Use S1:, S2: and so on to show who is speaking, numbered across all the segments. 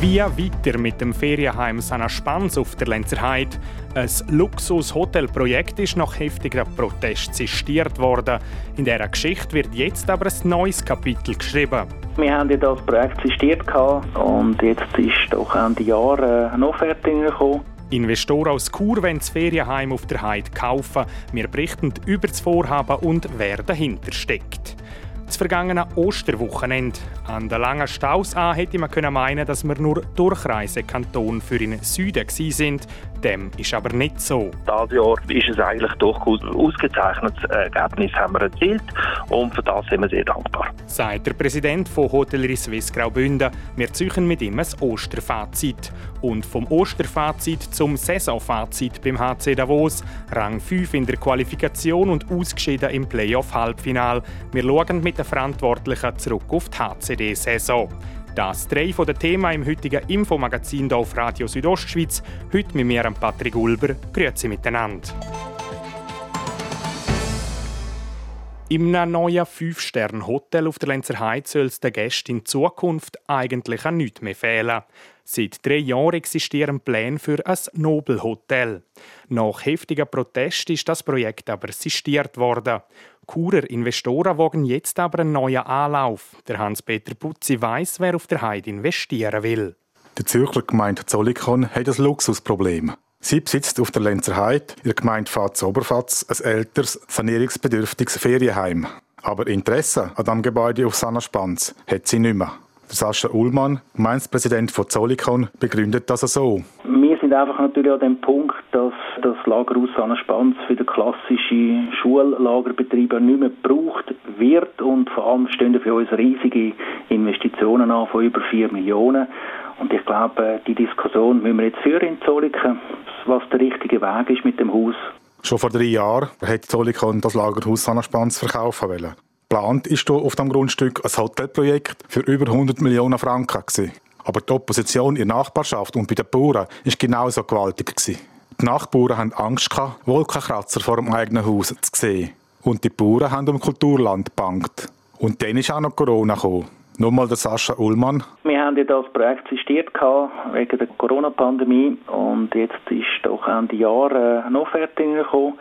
S1: Wie weiter mit dem Ferienheim Sana Spans auf der Lenzer Heide? Ein Luxus-Hotelprojekt ist nach heftiger Protest sistiert worden. In dieser Geschichte wird jetzt aber ein neues Kapitel geschrieben.
S2: Wir haben ja das Projekt sistiert und jetzt ist doch Ende Jahr eine Offerte gekommen.
S1: Investoren aus Chur wollen das Ferienheim auf der Heide kaufen. Wir berichten über das Vorhaben und wer dahinter steckt. Das vergangene Osterwochenende. An der langen Staus an hätte man können meinen, dass wir nur Durchreisekanton für den Süden sind. Dem ist aber nicht so.
S3: Dieses Jahr ist es eigentlich durchaus ein ausgezeichnetes Ergebnis haben wir erzielt und für das sind wir sehr dankbar.
S1: Sagt der Präsident von Hotellerie Swiss Graubünden. Wir ziehen mit ihm ein Osterfazit. Und vom Osterfazit zum Saisonfazit beim HC Davos. Rang 5 in der Qualifikation und ausgeschieden im Playoff-Halbfinal. Wir schauen mit den Verantwortlichen zurück auf die HCD-Saison. Das drei von den Themen im heutigen Infomagazin hier auf Radio Südostschweiz. Heute mit mir, Patrick Ulber. Grüezi miteinander. Im neuen 5-Sterne-Hotel auf der Lenzer Heide soll es den Gästen in Zukunft eigentlich an nichts mehr fehlen. Seit drei Jahren existieren Pläne für ein Nobelhotel. Nach heftigen Protesten ist das Projekt aber sistiert worden. Churer Investoren wagen jetzt aber einen neuen Anlauf. Der Hans-Peter Putzi weiß, wer auf der Heide investieren will.
S4: Die Zürcher Gemeinde Zollikon hat ein Luxusproblem. Sie besitzt auf der Lenzer Heide, in Gemeinde Fatz-Oberfatz, ein älteres, sanierungsbedürftiges Ferienheim. Aber Interesse an diesem Gebäude auf Sanaspans hat sie nicht mehr. Sascha Ullmann, Gemeindepräsident von Zollikon, begründet das so.
S2: Sind einfach natürlich an dem Punkt, dass das Lagerhaus Sanaspans für den klassischen Schullagerbetrieb nicht mehr gebraucht wird und vor allem stehen für uns riesige Investitionen an von über 4 Millionen. Und ich glaube, die Diskussion müssen wir jetzt führen in Zolliken, was der richtige Weg ist mit dem Haus.
S4: Schon vor drei Jahren hat Zollikon das Lagerhaus Sanaspans verkaufen wollen. Geplant ist auf dem Grundstück ein Hotelprojekt für über 100 Millionen Franken. Aber die Opposition in der Nachbarschaft und bei den Bauern war genauso gewaltig. Gewesen. Die Nachbarn hatten Angst, Wolkenkratzer vor dem eigenen Haus zu sehen. Und die Bauern haben um Kulturland gebankt. Und dann ist auch noch Corona gekommen. Nochmal der Sascha Ullmann.
S2: Wir haben ja das Projekt sistiert wegen der Corona-Pandemie und jetzt ist doch Ende Jahr äh, eine Offerte gekommen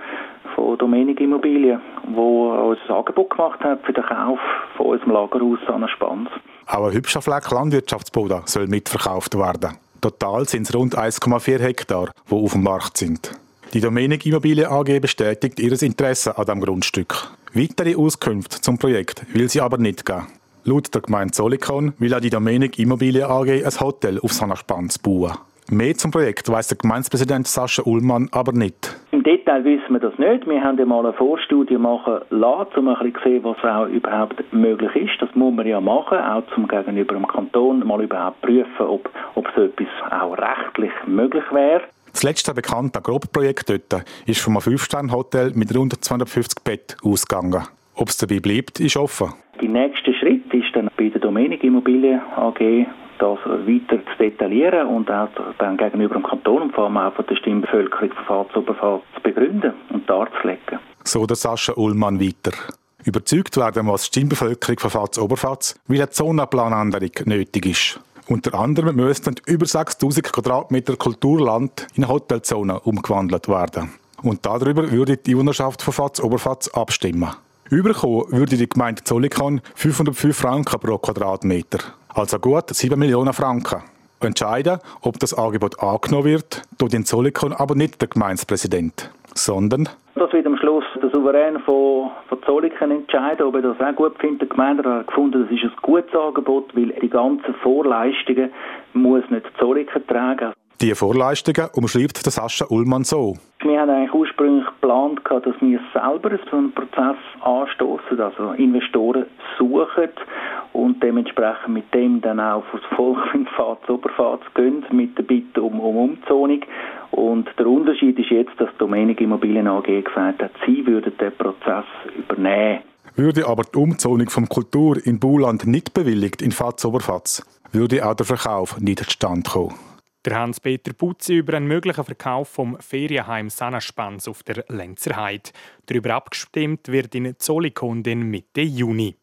S2: von Domenik Immobilien, wo uns ein Angebot gemacht hat für den Kauf von unserem Lagerhaus an Spans.
S4: Auch ein hübscher Fleck Landwirtschaftsboden soll mitverkauft werden. Total sind es rund 1,4 Hektar, die auf dem Markt sind. Die Domenik Immobilien AG bestätigt ihr Interesse an diesem Grundstück. Weitere Auskünfte zum Projekt will sie aber nicht geben. Laut der Gemeinde Solikon will auch die Domenik Immobilien AG ein Hotel auf Sanaspans bauen. Mehr zum Projekt weiss der Gemeindepräsident Sascha Ullmann aber nicht.
S2: Im Detail wissen wir das nicht. Wir haben ja mal eine Vorstudie machen lassen, um ein bisschen zu sehen, was auch überhaupt möglich ist. Das muss man ja machen, auch zum gegenüber dem Kanton mal überhaupt prüfen, ob, ob so etwas auch rechtlich möglich wäre.
S4: Das letzte bekannte Grobprojekt dort ist vom 5-Sterne-Hotel mit rund 250 Betten ausgegangen. Ob es dabei bleibt, ist offen.
S2: Der nächste Schritt ist dann bei der Domenik Immobilien AG das weiter zu detaillieren und auch dann gegenüber dem Kanton und vor allem auch von der Stimmbevölkerung Fall zu Fall zu begründen und darzulegen.
S4: So der Sascha Ullmann weiter. Überzeugt werden muss die Stimmbevölkerung von Fatz Oberfatz, weil eine Zonenplanänderung nötig ist. Unter anderem müssten über 6000 Quadratmeter Kulturland in eine Hotelzone umgewandelt werden. Und darüber würde die Einwohnerschaft von Fatz Oberfatz abstimmen. Überkommen würde die Gemeinde Zollikon 505 Franken pro Quadratmeter, also gut 7 Millionen Franken. Entscheiden, ob das Angebot angenommen wird, tut in Zollikon aber nicht der Gemeindepräsident, sondern
S2: das wird am Schluss der Souverän von, von Zolliken entscheiden, ob er das auch gut findet. Der Gemeinderat hat gefunden, das ist ein gutes Angebot, weil die ganzen Vorleistungen muss nicht Zolliken tragen.
S4: Die Vorleistungen umschreibt der Sascha Ullmann so.
S2: Wir haben eigentlich ursprünglich geplant, dass wir selber so einen Prozess anstoßen, also Investoren suchen und dementsprechend mit dem dann auch aufs Volk in Fahrt, Oberfahrt gehen, mit der Bitte um, um Umzonung. Und der Unterschied ist jetzt, dass Domenik Immobilien AG gesagt hat, sie würden den Prozess übernehmen.
S4: Würde aber die Umzonung vom Kultur in Buland nicht bewilligt in Fatz Oberfatz, würde auch der Verkauf nicht zustande kommen.
S1: Der Hans-Peter Putzi über einen möglichen Verkauf vom Ferienheim Sanaspans auf der Lenzerheide. Darüber abgestimmt wird in Zolikondin Mitte Juni.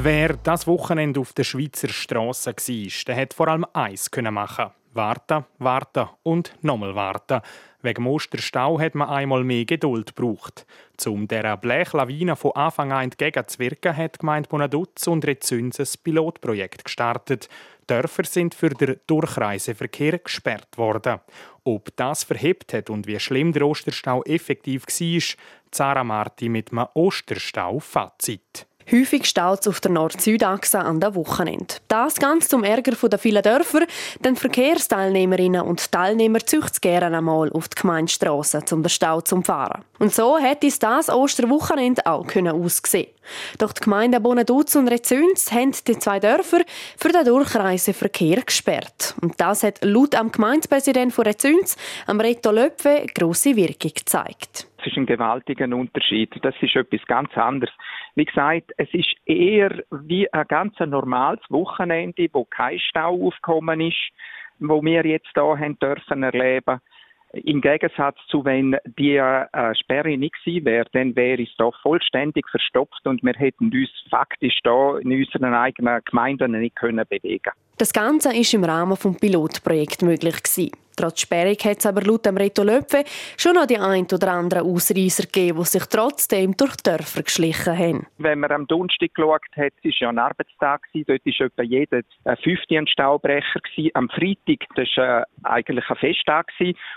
S1: Wer das Wochenende auf der Schweizer Straße war, der hat vor allem eins machen. Warten, warten und nochmal warten. Wegen Osterstau hat man einmal mehr Geduld gebraucht. Um dieser Blechlawine von Anfang an entgegenzuwirken, hat die Gemeinde Bonaduz und Rezüns ein Pilotprojekt gestartet. Dörfer sind für den Durchreiseverkehr gesperrt worden. Ob das verhebt hat und wie schlimm der Osterstau effektiv war, Zara Marti mit einem Osterstau-Fazit.
S5: Häufig staut es auf der Nord-Süd-Achse an der Wochenende. Das ganz zum Ärger der vielen Dörfer, denn Verkehrsteilnehmerinnen und Teilnehmer züchten gerne einmal auf die Gemeindestrasse, um den Stau zu fahren. Und so hätte es das Osterwochenende auch können aussehen Doch die Gemeinden Bonaduz und Rezüns haben die zwei Dörfer für den Durchreiseverkehr gesperrt. Und das hat laut am Gemeindepräsidenten von Rezüns, am Reto Löpfe, grosse Wirkung gezeigt.
S6: Es ist ein gewaltiger Unterschied. Das ist etwas ganz anderes. Wie gesagt, es ist eher wie ein ganz normales Wochenende, wo kein Stau aufgekommen ist, wo wir jetzt hier haben dürfen erleben. Im Gegensatz zu, wenn die äh, Sperre nicht gewesen wäre, dann wäre es hier vollständig verstopft und wir hätten uns faktisch hier in unseren eigenen Gemeinden nicht können bewegen
S5: Das Ganze ist im Rahmen des Pilotprojekts möglich gewesen. Trotz Sperrung hat es aber laut dem Reto Löpfe schon noch die ein oder anderen Ausreißer gegeben, die sich trotzdem durch die Dörfer geschlichen haben.
S6: Wenn man am Donnerstag geschaut hat, es war ja ein Arbeitstag, dort war etwa jeder fünfte ein Staubrecher. Am Freitag, das war äh, eigentlich ein Festtag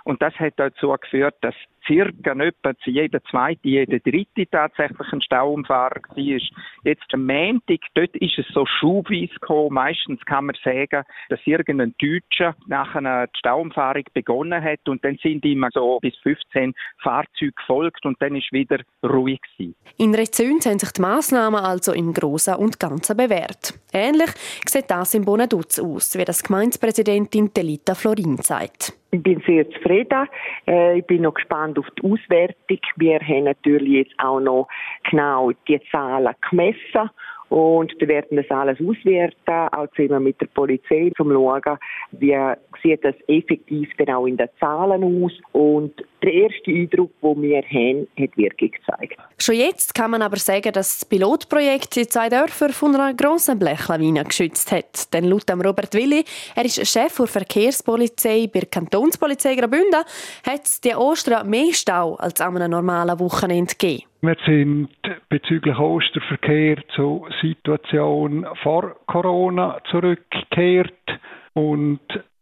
S6: und das hat dazu geführt, dass circa etwa jeder zweite, jeder dritte tatsächlich ein Stauumfahrer war. Jetzt am Montag, dort ist es so schubweise gekommen. Meistens kann man sagen, dass irgendein Deutscher nach einer Stauumfahrung begonnen hat und dann sind immer so bis 15 Fahrzeuge gefolgt und dann ist wieder ruhig gewesen.
S5: In Rezüns haben sich die Massnahmen also im Großen und Ganzen bewährt. Ähnlich sieht das in Bonaduz aus, wie das Gemeindepräsidentin Delita Florin sagt.
S7: Ich bin sehr zufrieden. Äh, ich bin noch gespannt auf die Auswertung. Wir haben natürlich jetzt auch noch genau die Zahlen gemessen und wir werden das alles auswerten, auch zusammen mit der Polizei, um zu schauen, wie sieht das effektiv dann auch in den Zahlen aus. Und der erste Eindruck, den wir haben, hat Wirkung gezeigt.
S5: Schon jetzt kann man aber sagen, dass das Pilotprojekt die zwei Dörfer von einer grossen Blechlawine geschützt hat. Denn laut Robert Willi, er ist Chef der Verkehrspolizei bei der Kantonspolizei Graubünden, hat es die Ostern mehr Stau als an einem normalen Wochenende gegeben.
S8: Wir sind bezüglich Osterverkehr zur Situation vor Corona zurückgekehrt und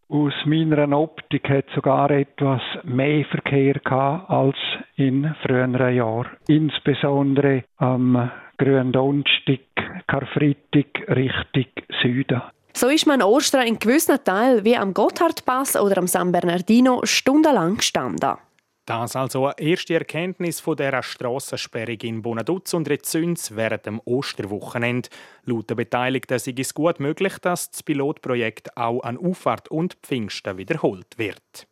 S8: aus meiner Optik hat sogar etwas mehr Verkehr gehabt als in früheren Jahren. Insbesondere am Gründonnerstag, Karfreitag Richtung Süden.
S5: So ist man Ostern in gewissen Teilen wie am Gotthardpass oder am San Bernardino stundenlang gestanden.
S1: Das also eine erste Erkenntnis von dieser Strassensperrung in Bonaduz und Rezüns während dem Osterwochenende. Laut den Beteiligten ist es gut möglich, dass das Pilotprojekt auch an Auffahrt und Pfingsten wiederholt wird.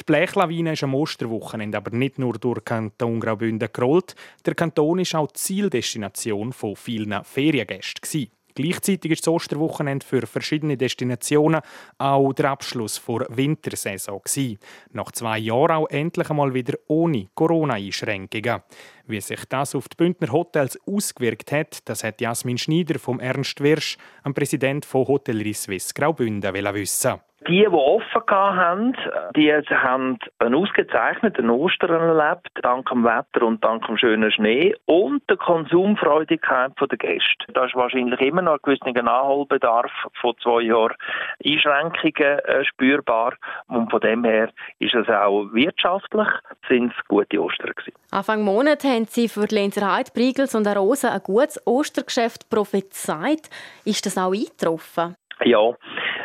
S1: Die Blechlawine ist am Osterwochenende aber nicht nur durch Kanton Graubünden gerollt. Der Kanton war auch Zieldestination von vielen Feriengästen. Gleichzeitig ist das Osterwochenende für verschiedene Destinationen auch der Abschluss der Wintersaison. Gewesen. Nach zwei Jahren auch endlich einmal wieder ohne Corona-Einschränkungen. Wie sich das auf die Bündner Hotels ausgewirkt hat, das hat Jasmin Schneider vom Ernst Wirsch, am Präsident von Hotellerie Suisse Graubünden, wissen.
S3: Die, die offen haben, die haben einen ausgezeichneten Ostern erlebt, dank dem Wetter und dank dem schönen Schnee und der Konsumfreudigkeit der Gäste. Da ist wahrscheinlich immer noch ein gewisser Nachholbedarf von zwei Jahren Einschränkungen äh, spürbar und von dem her ist es auch wirtschaftlich sind es gute Ostern gewesen.
S9: Anfang Monat haben Sie für die Lenzer Heide, Briegels und ein gutes Ostergeschäft prophezeit. Ist das auch eingetroffen?
S3: Ja,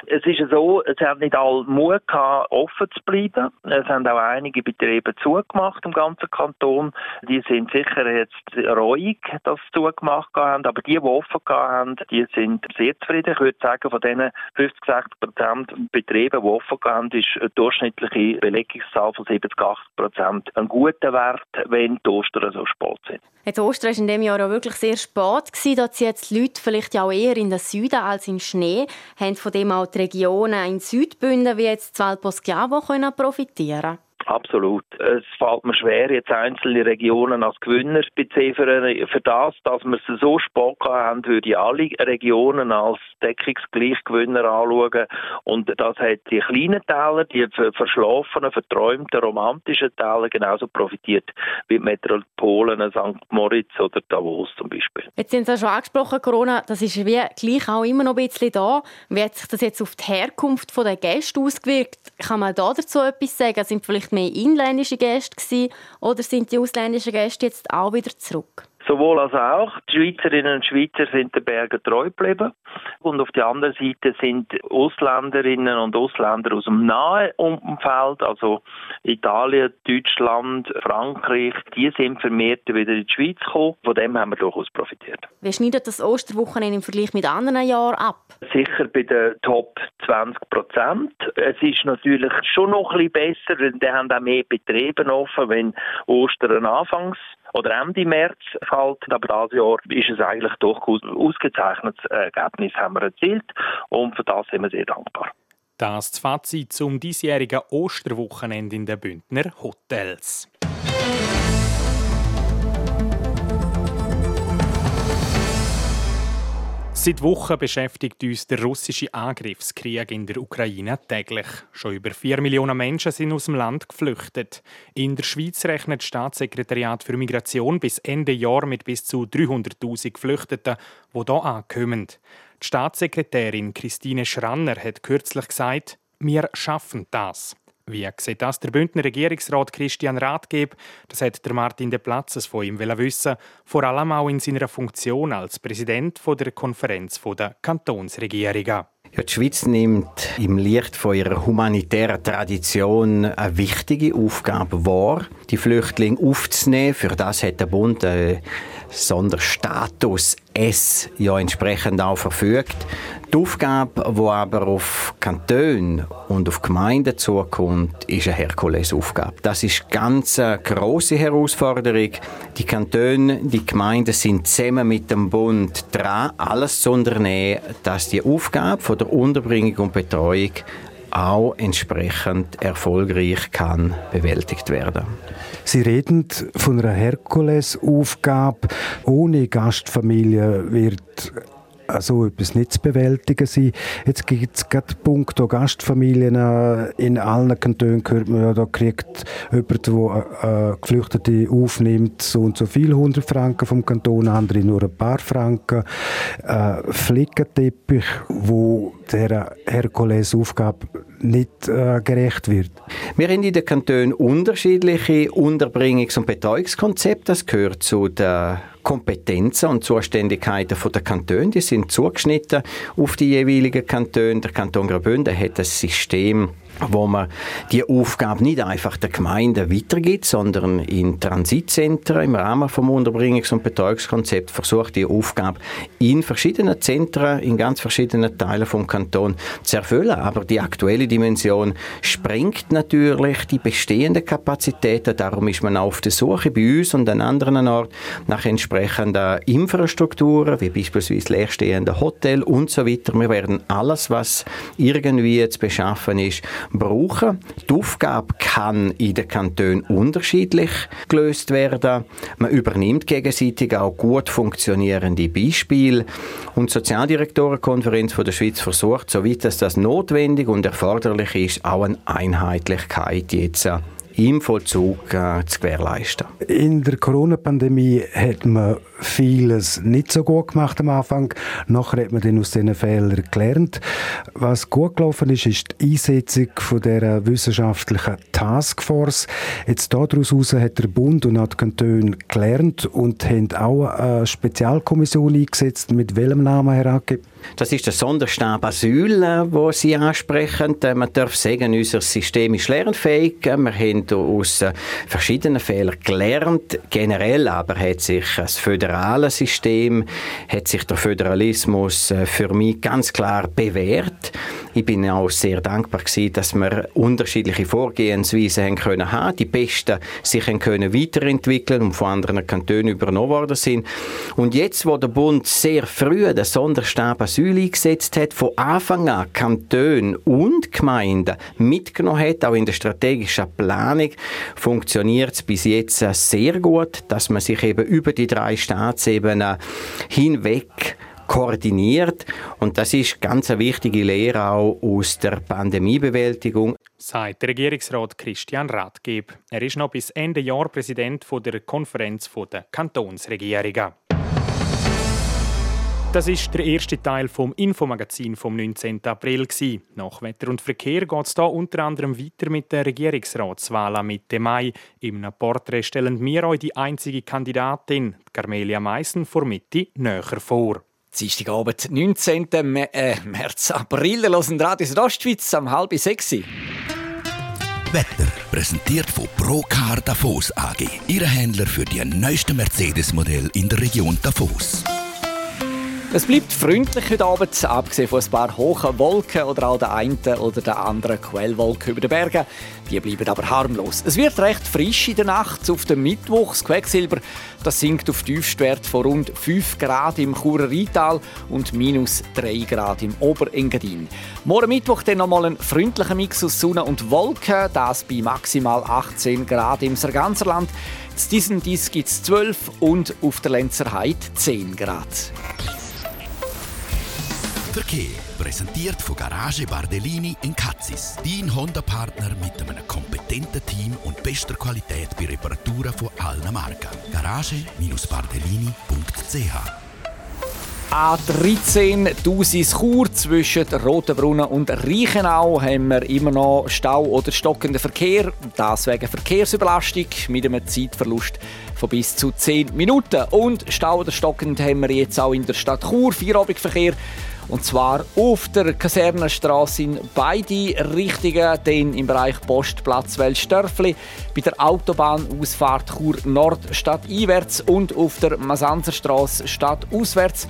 S3: Es ist so, es haben nicht alle Mut gehabt, offen zu bleiben. Es haben auch einige Betriebe zugemacht im ganzen Kanton. Die sind sicher jetzt reuig, dass sie zugemacht haben, aber die, die offen haben, die sind sehr zufrieden. Ich würde sagen, von diesen 50, 60 Prozent Betrieben, die offen haben, ist eine durchschnittliche Belegungszahl von 70, 80 Prozent ein guter Wert, wenn die Ostern so spät sind.
S9: Jetzt Ostern war in diesem Jahr auch wirklich sehr spät. Gewesen. Da jetzt die Leute vielleicht ja auch eher in den Süden als in Schnee. Haben von dem auch die Regionen in Südbünden wie jetzt Valposchiavo profitieren können?
S3: Absolut. Es fällt mir schwer, jetzt einzelne Regionen als Gewinner zu beziffern. Für das, dass wir es so spät haben, würde ich alle Regionen als Deckungsgleichgewinner anschauen. Und das hat die kleinen Täler, die verschlafenen, verträumten, romantischen Täler genauso profitiert wie die Metropolen St. Moritz oder Davos zum Beispiel.
S9: Jetzt sind Sie schon angesprochen, Corona, das ist wie gleich auch immer noch ein bisschen da. Wie hat sich das jetzt auf die Herkunft der Gäste ausgewirkt? Kann man da dazu etwas sagen? Sind vielleicht mehr inländische Gäste gewesen, oder sind die ausländischen Gäste jetzt auch wieder zurück?
S3: Sowohl als auch. Die Schweizerinnen und Schweizer sind den Bergen treu geblieben. Und auf der anderen Seite sind Ausländerinnen und Ausländer aus dem nahen Umfeld, also Italien, Deutschland, Frankreich, die sind vermehrt wieder in die Schweiz gekommen. Von dem haben wir durchaus profitiert.
S9: Wie schneidet das Osterwochenende im Vergleich mit anderen Jahren ab?
S3: Sicher bei den Top 20 Prozent. Es ist natürlich schon noch ein bisschen besser, denn die haben auch mehr Betriebe offen, wenn Ostern anfangs oder Ende März fällt. Aber dieses Jahr ist es eigentlich durchaus ein ausgezeichnetes Ergebnis haben wir erzielt und für das sind wir sehr dankbar.
S1: Das Fazit zum diesjährigen Osterwochenende in den Bündner Hotels. Seit Wochen beschäftigt uns der russische Angriffskrieg in der Ukraine täglich. Schon über vier Millionen Menschen sind aus dem Land geflüchtet. In der Schweiz rechnet das Staatssekretariat für Migration bis Ende Jahr mit bis zu 300.000 Geflüchteten, die hier ankommen. Die Staatssekretärin Christine Schranner hat kürzlich gesagt, wir schaffen das. Wie sieht das der Bündner Regierungsrat Christian Rathgeb? Das hat der Martin de Platzes von ihm wissen, vor allem auch in seiner Funktion als Präsident der Konferenz der Kantonsregierungen.
S10: Ja, die Schweiz nimmt im Licht von ihrer humanitären Tradition eine wichtige Aufgabe wahr, die Flüchtlinge aufzunehmen. Für das hat der Bund einen Sonderstatus S ja entsprechend auch verfügt. Die Aufgabe, die aber auf Kantone und auf Gemeinden zukommt, ist eine Herkulesaufgabe. Das ist ganz eine grosse Herausforderung. Die Kantone, die Gemeinden sind zusammen mit dem Bund dran, alles zu unternehmen, dass die Aufgabe von der Unterbringung und Betreuung auch entsprechend erfolgreich kann bewältigt werden.
S11: Sie reden von einer Herkulesaufgabe. Ohne Gastfamilie wird so etwas nicht zu bewältigen sein. Jetzt gibt es gerade Punkte Gastfamilien äh, in allen Kantonen hört man ja, da kriegt jemand, der äh, Geflüchtete aufnimmt, so und so viel 100 Franken vom Kanton, andere nur ein paar Franken. Äh, Flickenteppich, wo der Herkulesaufgabe nicht äh, gerecht wird.
S10: Wir haben in den Kantonen unterschiedliche Unterbringungs- und Betreuungskonzepte. Das gehört zu den Kompetenzen und Zuständigkeiten der Kantone. Die sind zugeschnitten auf die jeweiligen Kantone. Der Kanton Graubünden hat ein System wo man die Aufgabe nicht einfach der Gemeinde weitergibt, sondern in Transitzentren im Rahmen vom Unterbringungs- und Betreuungskonzept versucht, die Aufgabe in verschiedenen Zentren, in ganz verschiedenen Teilen vom Kanton zu erfüllen. Aber die aktuelle Dimension sprengt natürlich die bestehenden Kapazitäten. Darum ist man auf der Suche bei uns und an anderen Orten nach entsprechenden Infrastrukturen, wie beispielsweise leerstehende Hotel und so weiter. Wir werden alles, was irgendwie zu beschaffen ist, brauchen. Die Aufgabe kann in den Kantonen unterschiedlich gelöst werden. Man übernimmt gegenseitig auch gut funktionierende Beispiele. Und die Sozialdirektorenkonferenz der Schweiz versucht, soweit das notwendig und erforderlich ist, auch eine Einheitlichkeit jetzt im Vollzug äh, zu gewährleisten.
S11: In der Corona-Pandemie hat man vieles nicht so gut gemacht am Anfang. Nachher hat man dann aus diesen Fehlern gelernt. Was gut gelaufen ist, ist die Einsetzung von der wissenschaftlichen Taskforce. Jetzt daraus heraus hat der Bund und auch die Kantone gelernt und haben auch eine Spezialkommission eingesetzt. Mit welchem Namen, Herr Hacke?
S10: Das ist der Sonderstab Asyl, äh, wo Sie ansprechen. Äh, man darf sagen, unser System ist lernfähig. Wir haben aus äh, verschiedenen Fehlern gelernt. Generell aber hat sich das föderale System, hat sich der Föderalismus für mich ganz klar bewährt. Ich bin auch sehr dankbar gewesen, dass wir unterschiedliche Vorgehensweisen haben können haben. Die Besten sich haben können weiterentwickeln und von anderen Kantonen übernommen worden sind. Und jetzt, wo der Bund sehr früh den Sonderstab Asyl eingesetzt hat, von Anfang an Kantone und Gemeinden mitgenommen hat, auch in der strategischen Planung, funktioniert es bis jetzt sehr gut, dass man sich eben über die drei Staatsebenen hinweg koordiniert. Und das ist ganz eine wichtige Lehre auch aus der Pandemiebewältigung.
S1: Sagt Regierungsrat Christian Rathgeb. Er ist noch bis Ende Jahr Präsident der Konferenz der Kantonsregierungen. Das ist der erste Teil vom Infomagazin vom 19. April. Nach Wetter und Verkehr geht es hier unter anderem weiter mit der Regierungsratswahl am Mitte Mai. Im Porträt stellen wir euch die einzige Kandidatin, Carmelia Meissen, vor Mitte näher vor.
S12: Dienstagabend, 19. äh, März, April, hören Radio Südostschweiz am halb sechs.
S13: Wetter präsentiert von Procar Davos AG, Ihre Händler für die neuesten Mercedes-Modell in der Region Davos.
S12: Es bleibt freundlich heute Abend, abgesehen von ein paar hohen Wolken oder auch der einen oder der anderen Quellwolke über den Bergen. Die bleiben aber harmlos. Es wird recht frisch in der Nacht. Auf dem Mittwoch das Quecksilber das sinkt auf Tiefstwert von rund 5 Grad im Churer Rheintal und minus 3 Grad im Oberengadin. Morgen Mittwoch dann nochmal ein freundlicher Mix aus Sonne und Wolken, das bei maximal 18 Grad im Sarganserland. In diesem Dies gibt es 12 und auf der Lenzer Heide 10 Grad.
S13: Verkehr präsentiert von Garage Bardellini in Katzis. Dein Honda-Partner mit einem kompetenten Team und bester Qualität bei Reparaturen von allen Marken. Garage-bardellini.ch
S12: A13 Dusis Chur zwischen Rotenbrunnen und Reichenau haben wir immer noch Stau oder stockenden Verkehr. Das wegen Verkehrsüberlastung mit einem Zeitverlust von bis zu 10 Minuten. Und Stau oder stockend haben wir jetzt auch in der Stadt Chur Feierabendverkehr und zwar auf der Kasernenstraße in beide Richtungen, den im Bereich Postplatz Welsdörfli, bei der Autobahnausfahrt Chur Nord statt einwärts und auf der Masanzerstraße statt auswärts.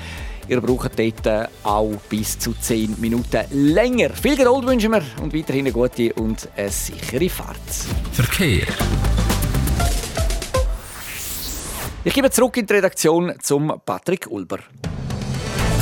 S12: Ihr braucht dort auch bis zu 10 Minuten länger. Viel Geduld wünschen wir und weiterhin eine gute und eine sichere Fahrt.
S13: Verkehr.
S12: Ich gebe zurück in die Redaktion zum Patrick Ulber.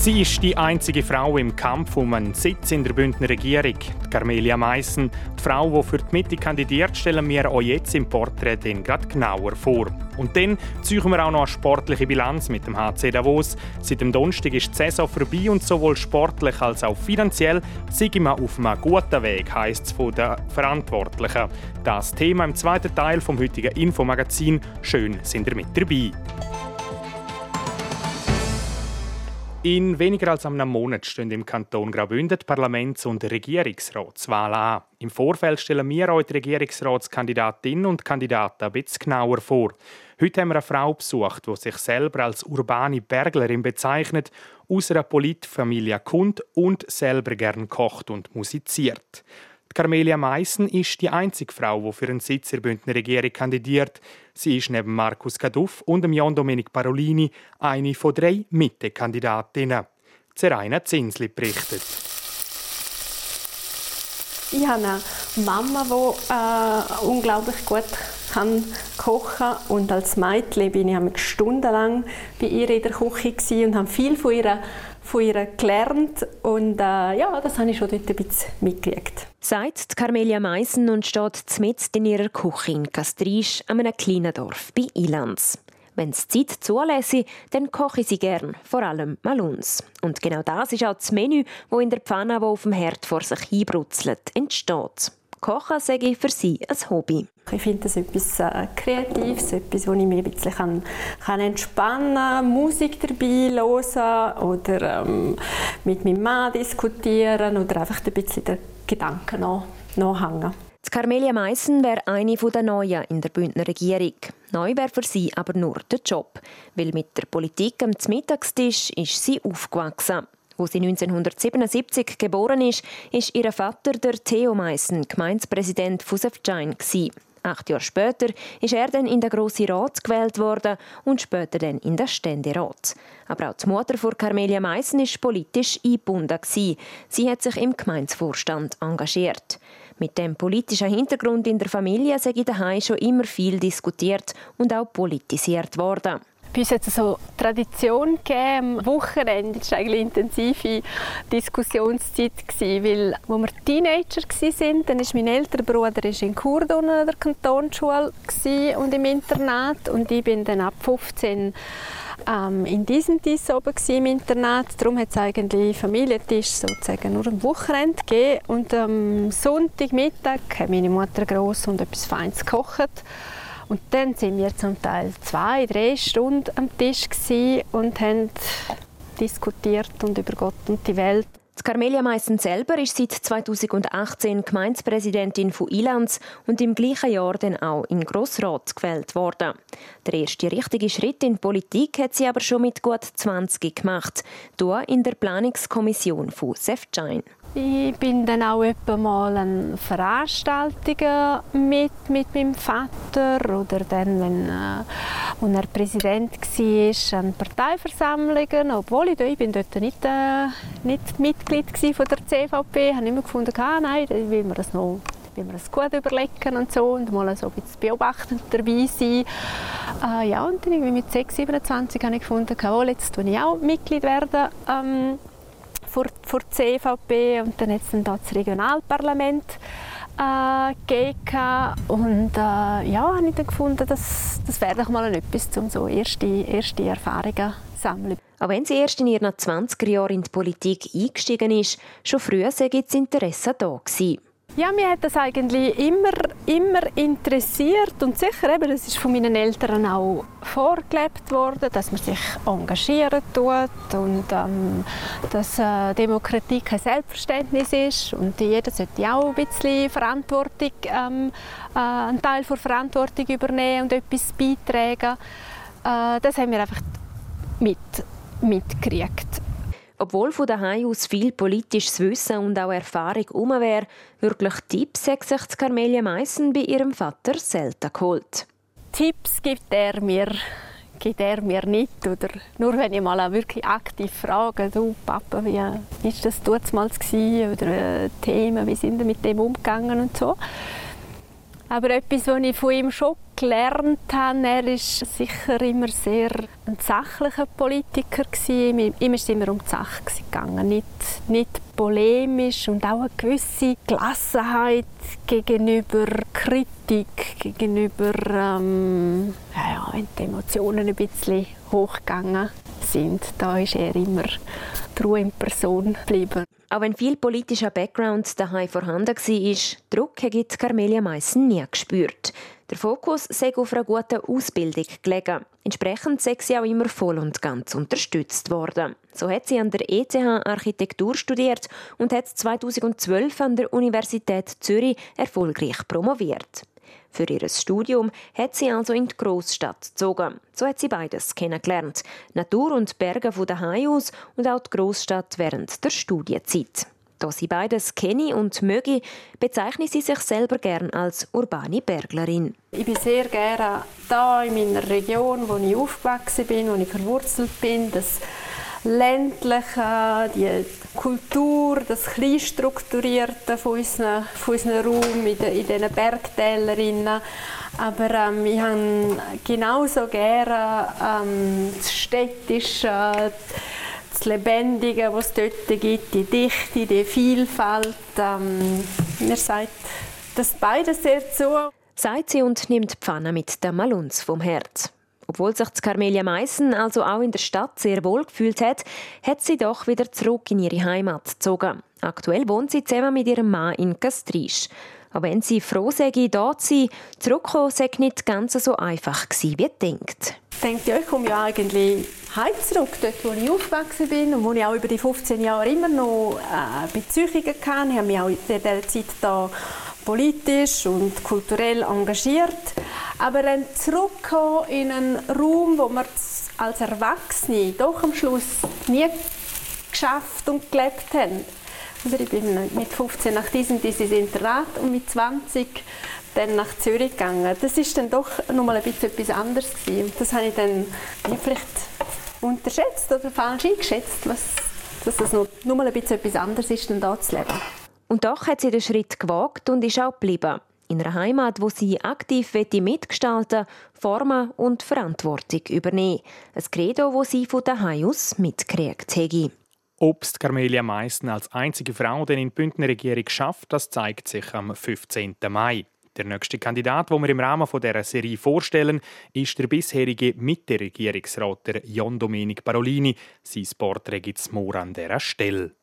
S1: Sie ist die einzige Frau im Kampf um einen Sitz in der Bündner Regierung. Carmelia Meissen, die Frau, die für die Mitte kandidiert, stellen wir euch jetzt im Porträt den gerade genauer vor. Und dann ziehen wir auch noch eine sportliche Bilanz mit dem HC Davos. Seit dem Donnerstag ist die Saison vorbei und sowohl sportlich als auch finanziell sind wir auf einem guten Weg, heisst es von den Verantwortlichen. Das Thema im zweiten Teil vom heutigen Infomagazin. Schön sind ihr mit dabei. In weniger als einem Monat stehen im Kanton Graubünden Parlaments- und Regierungsratswahlen an. Im Vorfeld stellen wir euch die Regierungsratskandidatinnen und Kandidaten ein bisschen genauer vor. Heute haben wir eine Frau besucht, die sich selber als urbane Berglerin bezeichnet, aus einer Politfamilie kommt und selber gern kocht und musiziert. Carmelia Meissen ist die einzige Frau, die für einen Sitz der Bündner Regierung kandidiert. Sie ist neben Markus Kaduff und Jan Domenic Parolini eine von drei Mitte-Kandidatinnen. Zeraina Zinsli berichtet.
S14: Ich habe eine Mama, die äh, unglaublich gut kann kochen und als Mädchen bin ich stundenlang bei ihr in der Küche und habe viel von ihr von ihr gelernt und äh, ja, das habe ich schon dort ein bisschen mitgekriegt.
S5: Sagt Carmelia Meissen und steht mitten in ihrer Küche in Kastrisch, einem kleinen Dorf bei Ilanz. Wenn es Zeit zulässt, dann koche ich sie gern, vor allem Maluns. Und genau das ist auch das Menü, wo in der Pfanne, wo auf dem Herd vor sich hinbrutzelt, entsteht.
S15: Kochen sei für sie ein Hobby.
S14: Ich finde das etwas äh, Kreatives, etwas, wo ich mich ein bisschen kann, kann entspannen kann, Musik dabei hören oder ähm, mit meinem Mann diskutieren oder einfach ein bisschen den Gedanken noch, nachhängen.
S15: Die Carmelia Meissen wäre eine der Neuen in der Bündner Regierung. Neu wäre für sie aber nur der Job, weil mit der Politik am Mittagstisch ist sie aufgewachsen. Wo sie 1977 geboren ist, ist ihr Vater der Theo Meissen Gemeindepräsident von Sefjain. Acht Jahre später ist er dann in den Grossen Rat gewählt worden und später dann in den Ständerat. Aber auch die Mutter von Carmelia Meissen ist politisch eingebunden. Sie hat sich im Gemeindevorstand engagiert. Mit dem politischen Hintergrund in der Familie sei daheim schon immer viel diskutiert und auch politisiert worden.
S14: Bei uns hat es so Tradition gegeben. Am Wochenende war eigentlich intensive Diskussionszeit. Weil, als wir Teenager waren, dann ist mein älterer Bruder in Kurdun an der Kantonsschule und im Internat. Und ich bin dann ab 15 ähm, in diesem Tisch oben im Internat. Darum hat es eigentlich Familientisch sozusagen nur am Wochenende gegeben. Und am Sonntagmittag hat meine Mutter gross und etwas Feines gekocht. Und dann sind wir zum Teil zwei, drei Stunden am Tisch und haben diskutiert und über Gott und die Welt.
S15: Die Carmelia Meissen selber ist seit 2018 Gemeindepräsidentin von Ilanz und im gleichen Jahr dann auch in Grossrat gewählt worden. Der erste richtige Schritt in die Politik hat sie aber schon mit gut 20 gemacht, hier in der Planungskommission von Sefjain.
S14: Ich bin dann auch etwa mal an Veranstaltungen mit, mit meinem Vater oder dann, wenn, äh, wenn er Präsident war, an Parteiversammlungen. Obwohl ich, ich bin dort nicht, äh, nicht Mitglied von der CVP, habe immer gefunden, ah, nein, da will man das noch will man das gut überlegen und so und mal so ein bisschen beobachtend dabei sein. Äh, ja, und dann mit 6, 27 habe ich gefunden, oh, jetzt will ich auch Mitglied werden. Ähm, vor, vor CVP und dann es dann das Regionalparlament äh, gegeben. Und äh, ja, habe ich dann gefunden, das, das wäre doch mal etwas, um so erste, erste Erfahrungen zu sammeln.
S15: Auch wenn sie erst in ihren 20er Jahren in die Politik eingestiegen ist, schon früh sei das Interesse da gewesen.
S14: Ja, mir hat das eigentlich immer, immer interessiert und sicher eben, das ist von meinen Eltern auch vorgelebt worden, dass man sich engagieren tut und ähm, dass äh, Demokratie kein Selbstverständnis ist und jeder sollte auch ein bisschen Verantwortung, ähm, äh, einen Teil der Verantwortung übernehmen und etwas beitragen. Äh, das haben wir einfach mit, mitgekriegt.
S15: Obwohl von daheim aus viel politisches Wissen und auch Erfahrung herum wäre, wirklich Tipps hat sich Carmelia Meissen bei ihrem Vater selten geholt.
S14: Tipps gibt er mir gibt er mir nicht. Oder nur wenn ich mal wirklich aktiv frage, du Papa, wie war das damals Oder äh, Themen, wie sind wir mit dem umgegangen und so. Aber etwas, was ich von ihm schon gelernt habe, er ist sicher immer sehr ein sachlicher Politiker gewesen. Ihm ist immer um die Sache gegangen, nicht, nicht polemisch und auch eine gewisse Gelassenheit gegenüber Kritik, gegenüber, ähm, ja, wenn die Emotionen ein bisschen hochgegangen sind, da ist er immer true in Person geblieben.
S15: Auch wenn viel politischer Background daheim vorhanden war, Druck hat Carmelia Meissen nie gespürt. Der Fokus sei auf einer guten Ausbildung gelegen. Entsprechend sei sie auch immer voll und ganz unterstützt worden. So hat sie an der ETH Architektur studiert und hat 2012 an der Universität Zürich erfolgreich promoviert. Für ihr Studium hat sie also in die Großstadt gezogen. So hat sie beides kennengelernt. Natur und Berge von daheim aus und auch die Großstadt während der Studienzeit. Da sie beides kenne und möge, bezeichnet sie sich selber gern als urbane Berglerin.
S14: Ich bin sehr gerne da in meiner Region, wo ich aufgewachsen bin, wo ich verwurzelt bin. Das ländliche, die Kultur, das Kleinstrukturierte von unserem, von unserem Raum in, in diesen Bergtälern. Aber ähm, ich habe genauso gerne ähm, das Städtische, das Lebendige, was es dort gibt, die Dichte, die Vielfalt. Ähm, mir sagt das beides sehr zu.
S15: Sagt sie und nimmt Pfanne mit der Malunz vom Herz. Obwohl sich Carmelia Meissen also auch in der Stadt sehr wohl gefühlt hat, hat sie doch wieder zurück in ihre Heimat gezogen. Aktuell wohnt sie zusammen mit ihrem Mann in Castrisch. Auch wenn sie froh sei, da zu sein, zurückkommen sei nicht ganz so einfach gewesen, wie denkt.
S14: Ich denke, ja, ich komme ja eigentlich heim zurück, dort wo ich aufgewachsen bin und wo ich auch über die 15 Jahre immer noch äh, Beziehungen hatte. Ich habe mich auch in dieser Zeit da politisch und kulturell engagiert. Aber dann zurückkommen in einen Raum, wo man als Erwachsene doch am Schluss nie geschafft und gelebt haben. Also ich bin mit 15 nach diesem dieses Internat und mit 20 dann nach Zürich gegangen. Das ist dann doch nochmal ein bisschen etwas anderes gewesen. Das habe ich dann vielleicht unterschätzt oder falsch eingeschätzt, was, dass das noch, nochmal ein bisschen etwas anderes ist, dann da zu leben.
S15: Und doch hat sie den Schritt gewagt und ist auch geblieben. In einer Heimat, wo sie aktiv mitgestalten formen und Verantwortung übernehmen. Ein Credo, wo sie von daheim aus mitgekriegt hat.
S1: Obst Carmelia Meissen als einzige Frau den in die Bündner Regierung schafft, das zeigt sich am 15. Mai. Der nächste Kandidat, den wir im Rahmen dieser Serie vorstellen, ist der bisherige Mitte-Regierungsrat John Domenic Parolini. Sein Porträt gibt es morgen an dieser Stelle.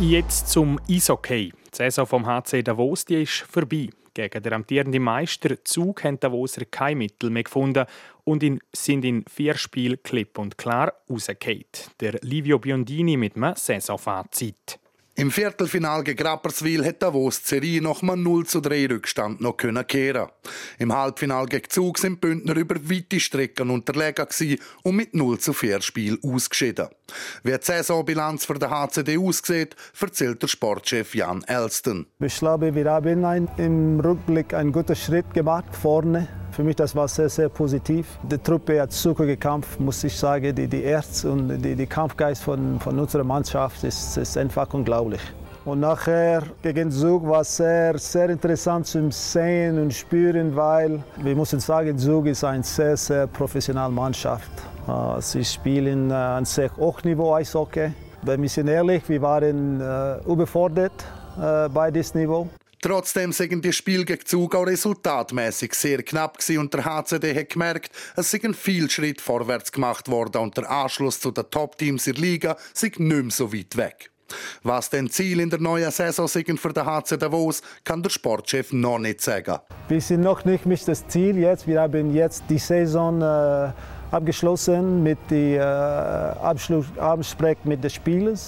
S1: Jetzt zum Eishockey. Die Saison vom HC Davos die ist vorbei. Gegen den amtierenden Meister Zug haben Davoser kein Mittel mehr gefunden und in, sind in vier Spielen klipp und klar rausgefallen. Der Livio Biondini mit einem Saisonfazit.
S16: Im Viertelfinal gegen Rapperswil hat Davos die Serie noch mal 0 zu 3 Rückstand noch können kehren. Im Halbfinal gegen Zug sind die Bündner über weite Strecken unterlegen und mit 0 zu 4 Spiel ausgeschieden. Wie die Saisonbilanz für den HCD aussieht, erzählt der Sportchef Jan Elston.
S17: Ich glaube, wir haben im Rückblick einen guten Schritt gemacht vorne für mich das war sehr, sehr positiv. Die Truppe hat super gekämpft, muss ich sagen. Die, die Erz und die, die Kampfgeist von, von unserer Mannschaft ist, ist einfach unglaublich. Und nachher gegen Zug war es sehr, sehr interessant zu sehen und spüren, weil wir müssen sagen, Zug ist eine sehr, sehr professionelle Mannschaft. Äh, sie spielen äh, ein sehr hohes Niveau Eishockey. Wir sind ehrlich, wir waren äh, überfordert bei diesem Niveau.
S16: Trotzdem sind die Spiele gegen Zug auch resultatmäßig sehr knapp gewesen und der HCD hat gemerkt, es sind viel Schritt vorwärts gemacht worden und der Anschluss zu den Top-Teams in der Liga sind nicht mehr so weit weg. Was denn Ziel in der neuen Saison sind für den HC Davos, kann der Sportchef noch nicht sagen.
S17: Wir sind noch nicht mit das Ziel jetzt. Wir haben jetzt die Saison äh, abgeschlossen mit dem äh, Abschluss, mit den Spielern.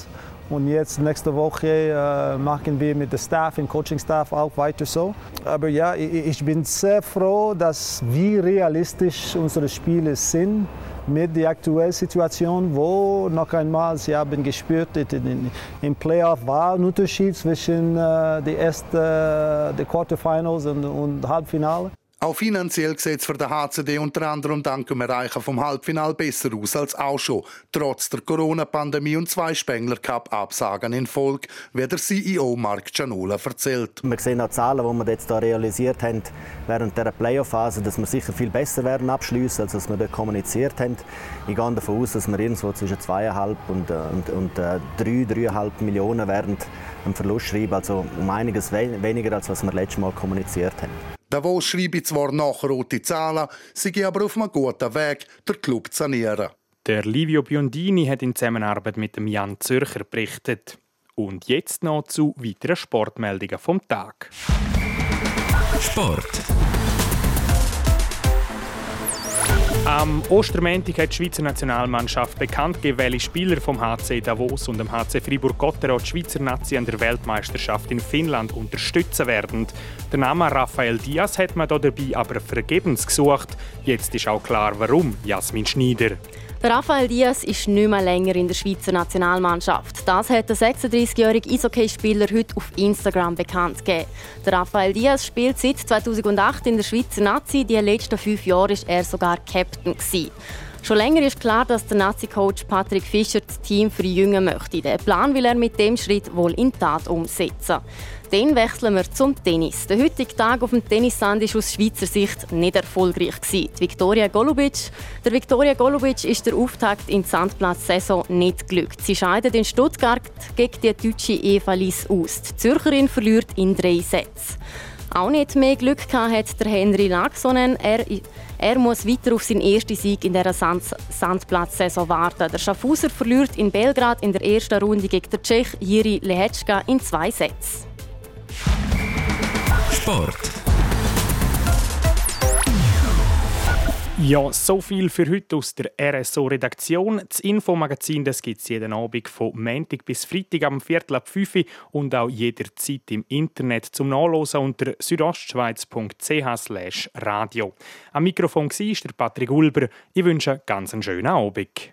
S17: Und jetzt nächste Woche äh, machen wir mit dem Staff, dem Coaching-Staff auch weiter so. Aber ja, ich, ich, bin sehr froh, dass wir realistisch unsere Spiele sind mit der aktuellen Situation, wo noch einmal, Sie haben gespürt, im Playoff war ein Unterschied zwischen äh, den ersten, äh, die Quarterfinals und, und Halbfinale.
S16: Auch finanziell sieht es für den HCD unter anderem dank dem Erreichen vom Halbfinal besser aus als auch schon, trotz der Corona-Pandemie und zwei Spengler-Cup-Absagen in Folge, wie der CEO Mark Gianola erzählt.
S18: Wir sehen auch Zahlen, die wir jetzt hier realisiert haben während der Playoff-Phase, dass wir sicher viel besser werden abschließen, als wir dort kommuniziert haben. Ich gehe davon aus, dass wir irgendwo zwischen 2,5 und, äh, und, und äh, 3, 3,5 Millionen während einen Verlust schreiben, also um einiges weniger, als was wir letztes Mal kommuniziert haben.
S16: Davos schreibe zwar nach rote Zahlen, sei aber auf einem guten Weg, den Club zu sanieren.
S1: Der Livio Biondini hat in Zusammenarbeit mit dem Jan Zürcher berichtet. Und jetzt noch zu weiteren Sportmeldungen vom Tag.
S13: Sport.
S1: Am Ostermäntig hat die Schweizer Nationalmannschaft bekannt gegeben, welche Spieler vom HC Davos und dem HC Fribourg-Gotteron die Schweizer Nazi an der Weltmeisterschaft in Finnland unterstützen werden. Der Name Rafael Diaz hat man dabei aber vergebens gesucht. Jetzt ist auch klar, warum. Jasmin Schneider.
S9: Der Rafael Diaz ist nicht mehr länger in der Schweizer Nationalmannschaft. Das hat der 36-jährige Eishockeyspieler heute auf Instagram bekannt gegeben. Der Rafael Diaz spielt seit 2008 in der Schweizer Nazi. Die letzten fünf Jahre war er sogar Captain. Schon länger ist klar, dass der Nazi-Coach Patrick Fischer das Team Jungen möchte. Den Plan will er mit dem Schritt wohl in Tat umsetzen. Dann wechseln wir zum Tennis. Der heutige Tag auf dem Tennissand war aus Schweizer Sicht nicht erfolgreich. Die Viktoria Golubic. Der Viktoria Golubic ist der Auftakt in die Sandplatz-Saison nicht glückt. Sie scheidet in Stuttgart gegen die deutsche Eva Liss aus. Die Zürcherin verliert in drei Sätzen. auch nicht mehr Glück gehabt hat der Henry Laaksonen. Er, er muss weiter auf seinen ersten Sieg in dieser Sand Sandplatzsaison warten. Der Schaffhauser verliert in Belgrad in der ersten Runde gegen den Tschech Jiri Lehečka in zwei Sätzen.
S13: Sport.
S1: Ja, so viel für heute aus der RSO-Redaktion. Das Infomagazin gibt es jeden Abend von Montag bis Freitag am Viertel ab 5 Uhr und auch jederzeit im Internet zum Nachlesen unter südostschweiz.ch radio. Am Mikrofon war der Patrick Ulber. Ich wünsche einen ganz schönen Abend.